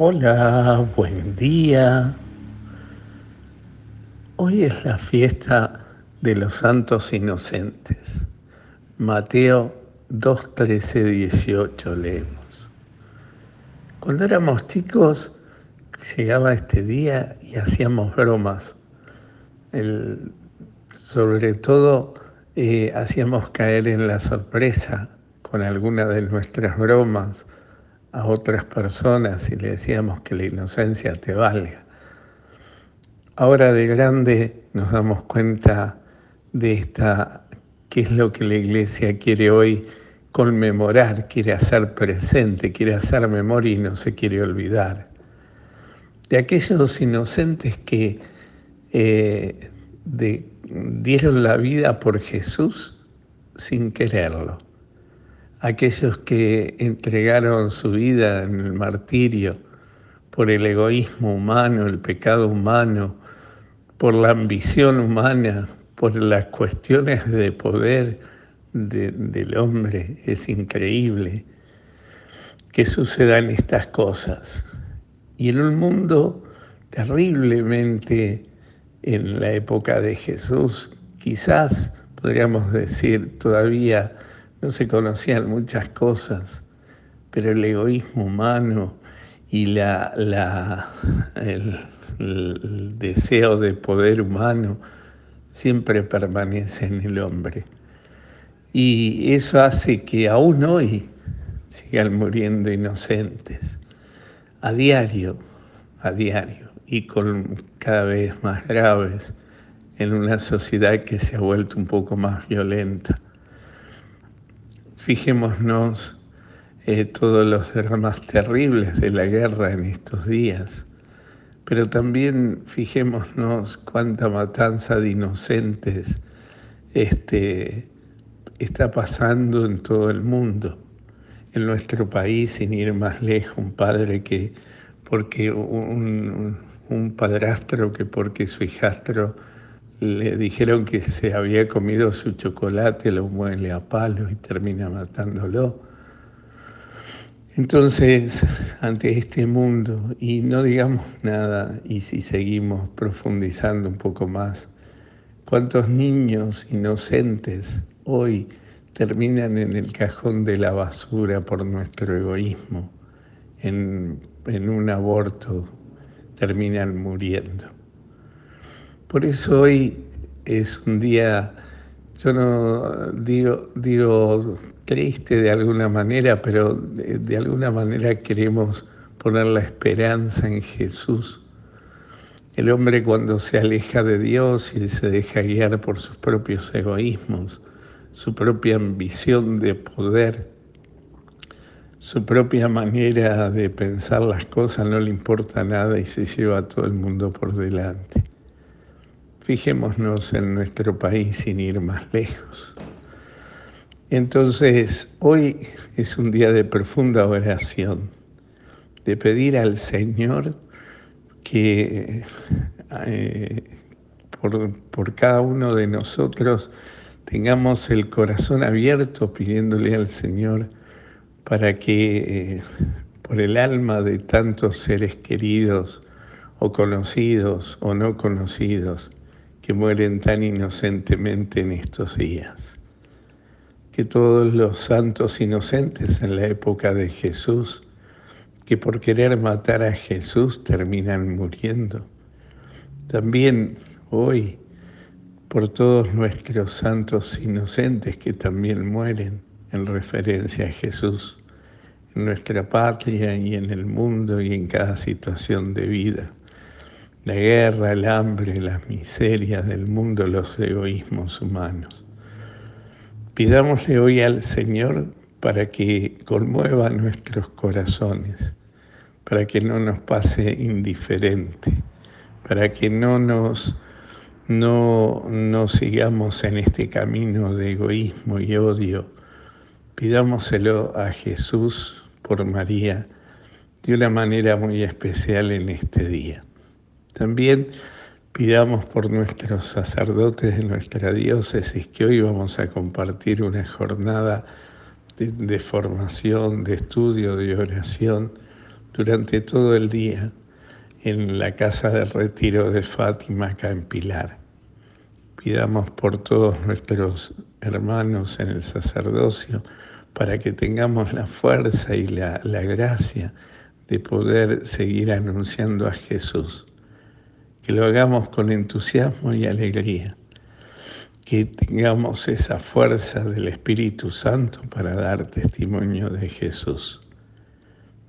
Hola, buen día. Hoy es la fiesta de los santos inocentes. Mateo 2, 13, 18 leemos. Cuando éramos chicos, llegaba este día y hacíamos bromas. sobre todo eh, hacíamos caer en la sorpresa con alguna de nuestras bromas a otras personas y le decíamos que la inocencia te valga. Ahora de grande nos damos cuenta de esta, qué es lo que la iglesia quiere hoy conmemorar, quiere hacer presente, quiere hacer memoria y no se quiere olvidar. De aquellos inocentes que eh, dieron la vida por Jesús sin quererlo aquellos que entregaron su vida en el martirio por el egoísmo humano, el pecado humano, por la ambición humana, por las cuestiones de poder del hombre. Es increíble que sucedan estas cosas. Y en un mundo terriblemente en la época de Jesús, quizás podríamos decir todavía no se conocían muchas cosas, pero el egoísmo humano y la, el, deseo de poder humano siempre permanece en el hombre. Y eso hace que aún hoy sigan muriendo inocentes, a diario, a diario, y con cada vez más graves en una sociedad que se ha vuelto un poco más violenta. Fijémonos eh, todos los dramas terribles de la guerra en estos días, pero también fijémonos cuánta matanza de inocentes este, está pasando en todo el mundo. En nuestro país, sin ir más lejos, un padre que, porque un, un padrastro que porque su hijastro le dijeron que se había comido su chocolate, lo muele a palo y termina matándolo. Entonces, ante este mundo, y no digamos nada, y si seguimos profundizando un poco más, ¿cuántos niños inocentes hoy terminan en el cajón de la basura por nuestro egoísmo? En, en un aborto terminan muriendo. Por eso hoy es un día, yo no digo, triste de alguna manera, pero de, alguna manera queremos poner la esperanza en Jesús. El hombre cuando se aleja de Dios y se deja guiar por sus propios egoísmos, su propia ambición de poder, su propia manera de pensar las cosas, no le importa nada y se lleva a todo el mundo por delante. Fijémonos en nuestro país sin ir más lejos. Entonces, hoy es un día de profunda oración, de pedir al Señor que eh, por, por, cada uno de nosotros tengamos el corazón abierto pidiéndole al Señor para que eh, por el alma de tantos seres queridos o conocidos o no conocidos, que mueren tan inocentemente en estos días. Que todos los santos inocentes en la época de Jesús, que por querer matar a Jesús terminan muriendo. También hoy, por todos nuestros santos inocentes que también mueren en referencia a Jesús, en nuestra patria y en el mundo y en cada situación de vida la guerra, el hambre, las miserias del mundo, los egoísmos humanos. Pidámosle hoy al Señor para que conmueva nuestros corazones, para que no nos pase indiferente, para que no nos no, no sigamos en este camino de egoísmo y odio. Pidámoselo a Jesús por María de una manera muy especial en este día. También pidamos por nuestros sacerdotes de nuestra diócesis que hoy vamos a compartir una jornada de, formación, de estudio, de oración durante todo el día en la casa de retiro de Fátima, acá en Pilar. Pidamos por todos nuestros hermanos en el sacerdocio para que tengamos la fuerza y la, la gracia de poder seguir anunciando a Jesús. Que lo hagamos con entusiasmo y alegría. Que tengamos esa fuerza del Espíritu Santo para dar testimonio de Jesús.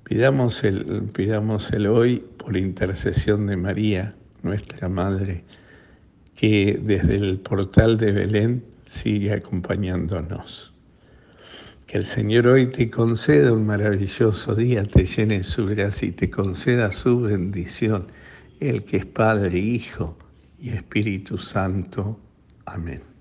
Pidamos el, pidamos el hoy por intercesión de María, nuestra Madre, que desde el portal de Belén sigue acompañándonos. Que el Señor hoy te conceda un maravilloso día, te llene su gracia y te conceda su bendición, el que es Padre, Hijo y Espíritu Santo. Amén.